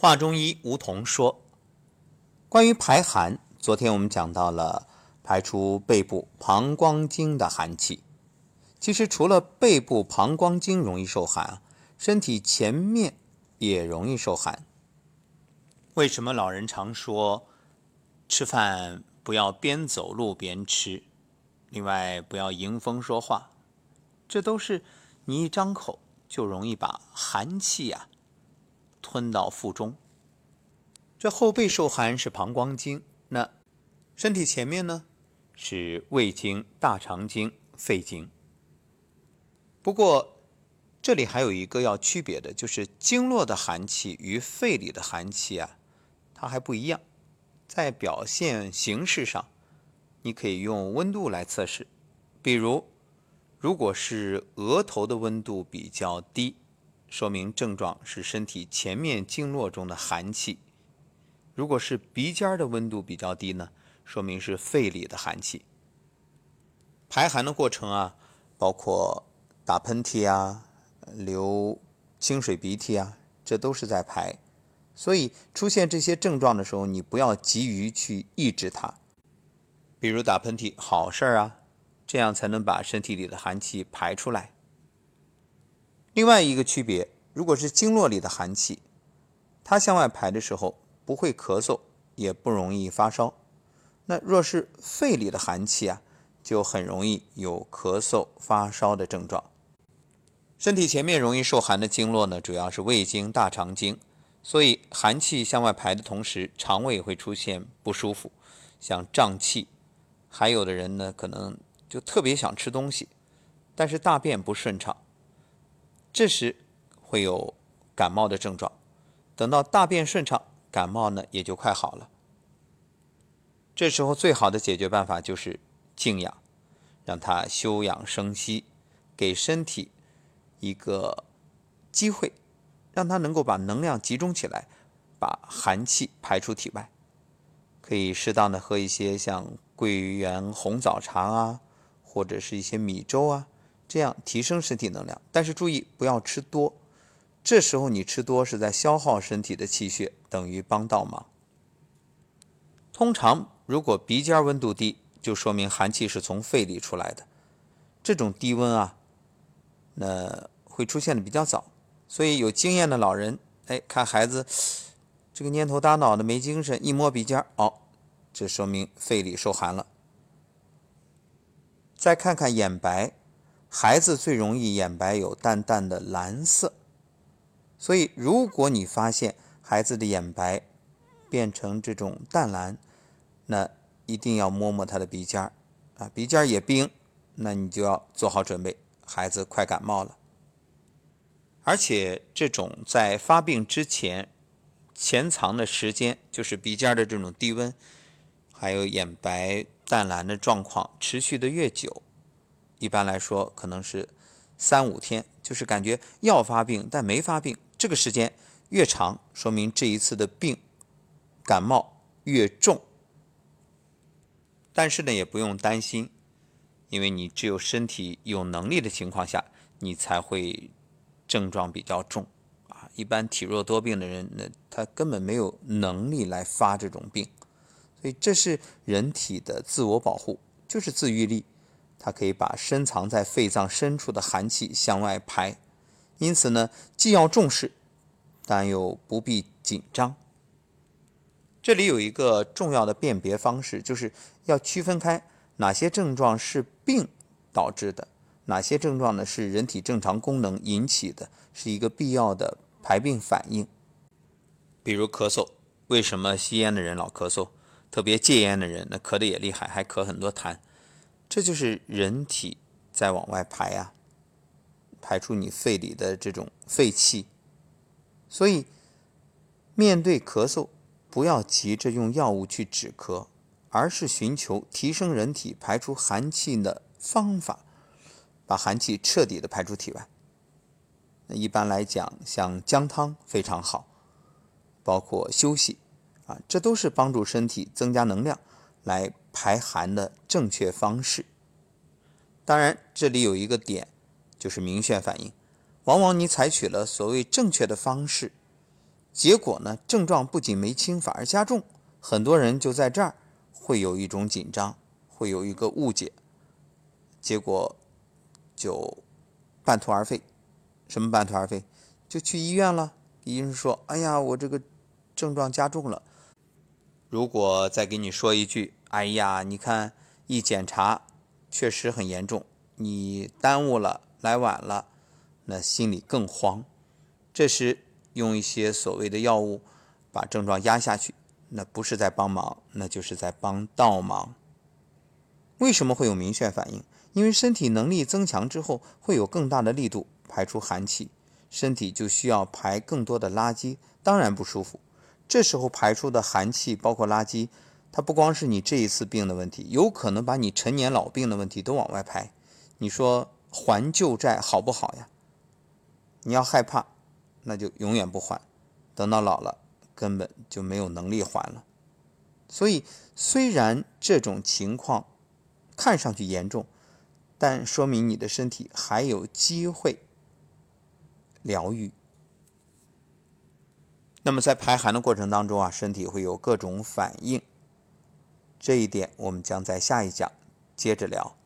华中医吴桐说：“关于排寒，昨天我们讲到了排出背部膀胱经的寒气。其实除了背部膀胱经容易受寒，身体前面也容易受寒。为什么老人常说吃饭不要边走路边吃？另外不要迎风说话，这都是你一张口就容易把寒气呀。”吞到腹中，这后背受寒是膀胱经，那身体前面呢是胃经、大肠经、肺经。不过这里还有一个要区别的，就是经络的寒气与肺里的寒气啊，它还不一样。在表现形式上，你可以用温度来测试，比如如果是额头的温度比较低。说明症状是身体前面经络中的寒气。如果是鼻尖的温度比较低呢，说明是肺里的寒气。排寒的过程啊，包括打喷嚏啊、流清水鼻涕啊，这都是在排。所以出现这些症状的时候，你不要急于去抑制它。比如打喷嚏，好事儿啊，这样才能把身体里的寒气排出来。另外一个区别，如果是经络里的寒气，它向外排的时候不会咳嗽，也不容易发烧。那若是肺里的寒气啊，就很容易有咳嗽、发烧的症状。身体前面容易受寒的经络呢，主要是胃经、大肠经，所以寒气向外排的同时，肠胃会出现不舒服，像胀气。还有的人呢，可能就特别想吃东西，但是大便不顺畅。这时会有感冒的症状，等到大便顺畅，感冒呢也就快好了。这时候最好的解决办法就是静养，让他休养生息，给身体一个机会，让他能够把能量集中起来，把寒气排出体外。可以适当的喝一些像桂圆红枣茶啊，或者是一些米粥啊。这样提升身体能量，但是注意不要吃多。这时候你吃多是在消耗身体的气血，等于帮倒忙。通常如果鼻尖温度低，就说明寒气是从肺里出来的。这种低温啊，那会出现的比较早。所以有经验的老人，哎，看孩子这个蔫头耷脑的没精神，一摸鼻尖，哦，这说明肺里受寒了。再看看眼白。孩子最容易眼白有淡淡的蓝色，所以如果你发现孩子的眼白变成这种淡蓝，那一定要摸摸他的鼻尖儿啊，鼻尖儿也冰，那你就要做好准备，孩子快感冒了。而且这种在发病之前潜藏的时间，就是鼻尖的这种低温，还有眼白淡蓝的状况持续的越久。一般来说，可能是三五天，就是感觉要发病但没发病。这个时间越长，说明这一次的病感冒越重。但是呢，也不用担心，因为你只有身体有能力的情况下，你才会症状比较重啊。一般体弱多病的人，那他根本没有能力来发这种病，所以这是人体的自我保护，就是自愈力。它可以把深藏在肺脏深处的寒气向外排，因此呢，既要重视，但又不必紧张。这里有一个重要的辨别方式，就是要区分开哪些症状是病导致的，哪些症状呢是人体正常功能引起的，是一个必要的排病反应。比如咳嗽，为什么吸烟的人老咳嗽？特别戒烟的人，那咳得也厉害，还咳很多痰。这就是人体在往外排啊，排出你肺里的这种废气。所以，面对咳嗽，不要急着用药物去止咳，而是寻求提升人体排出寒气的方法，把寒气彻底的排出体外。那一般来讲，像姜汤非常好，包括休息啊，这都是帮助身体增加能量。来排寒的正确方式。当然，这里有一个点，就是明眩反应。往往你采取了所谓正确的方式，结果呢，症状不仅没轻，反而加重。很多人就在这儿会有一种紧张，会有一个误解，结果就半途而废。什么半途而废？就去医院了。医生说：“哎呀，我这个症状加重了。”如果再给你说一句：“哎呀，你看一检查确实很严重，你耽误了，来晚了。”那心里更慌。这时用一些所谓的药物把症状压下去，那不是在帮忙，那就是在帮倒忙。为什么会有明显反应？因为身体能力增强之后，会有更大的力度。排出寒气，身体就需要排更多的垃圾，当然不舒服。这时候排出的寒气包括垃圾，它不光是你这一次病的问题，有可能把你陈年老病的问题都往外排。你说还旧债好不好呀？你要害怕，那就永远不还，等到老了根本就没有能力还了。所以，虽然这种情况看上去严重，但说明你的身体还有机会。疗愈。那么在排寒的过程当中啊，身体会有各种反应，这一点我们将在下一讲接着聊。